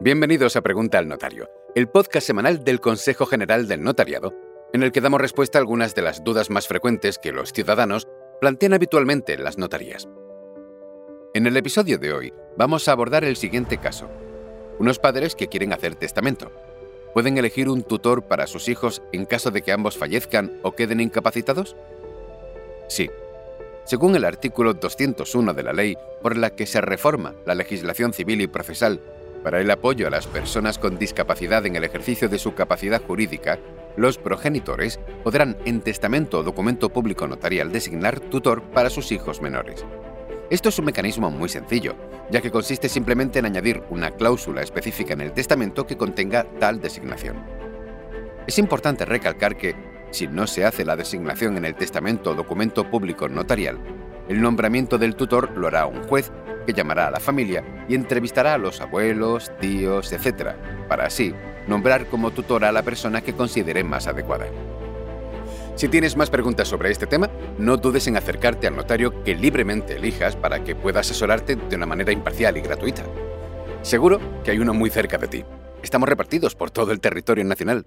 Bienvenidos a Pregunta al Notario, el podcast semanal del Consejo General del Notariado, en el que damos respuesta a algunas de las dudas más frecuentes que los ciudadanos plantean habitualmente en las notarías. En el episodio de hoy vamos a abordar el siguiente caso. Unos padres que quieren hacer testamento. ¿Pueden elegir un tutor para sus hijos en caso de que ambos fallezcan o queden incapacitados? Sí. Según el artículo 201 de la ley por la que se reforma la legislación civil y procesal para el apoyo a las personas con discapacidad en el ejercicio de su capacidad jurídica, los progenitores podrán en testamento o documento público notarial designar tutor para sus hijos menores. Esto es un mecanismo muy sencillo, ya que consiste simplemente en añadir una cláusula específica en el testamento que contenga tal designación. Es importante recalcar que, si no se hace la designación en el testamento o documento público notarial, el nombramiento del tutor lo hará un juez que llamará a la familia y entrevistará a los abuelos, tíos, etc., para así nombrar como tutora a la persona que considere más adecuada. Si tienes más preguntas sobre este tema, no dudes en acercarte al notario que libremente elijas para que pueda asesorarte de una manera imparcial y gratuita. Seguro que hay uno muy cerca de ti. Estamos repartidos por todo el territorio nacional.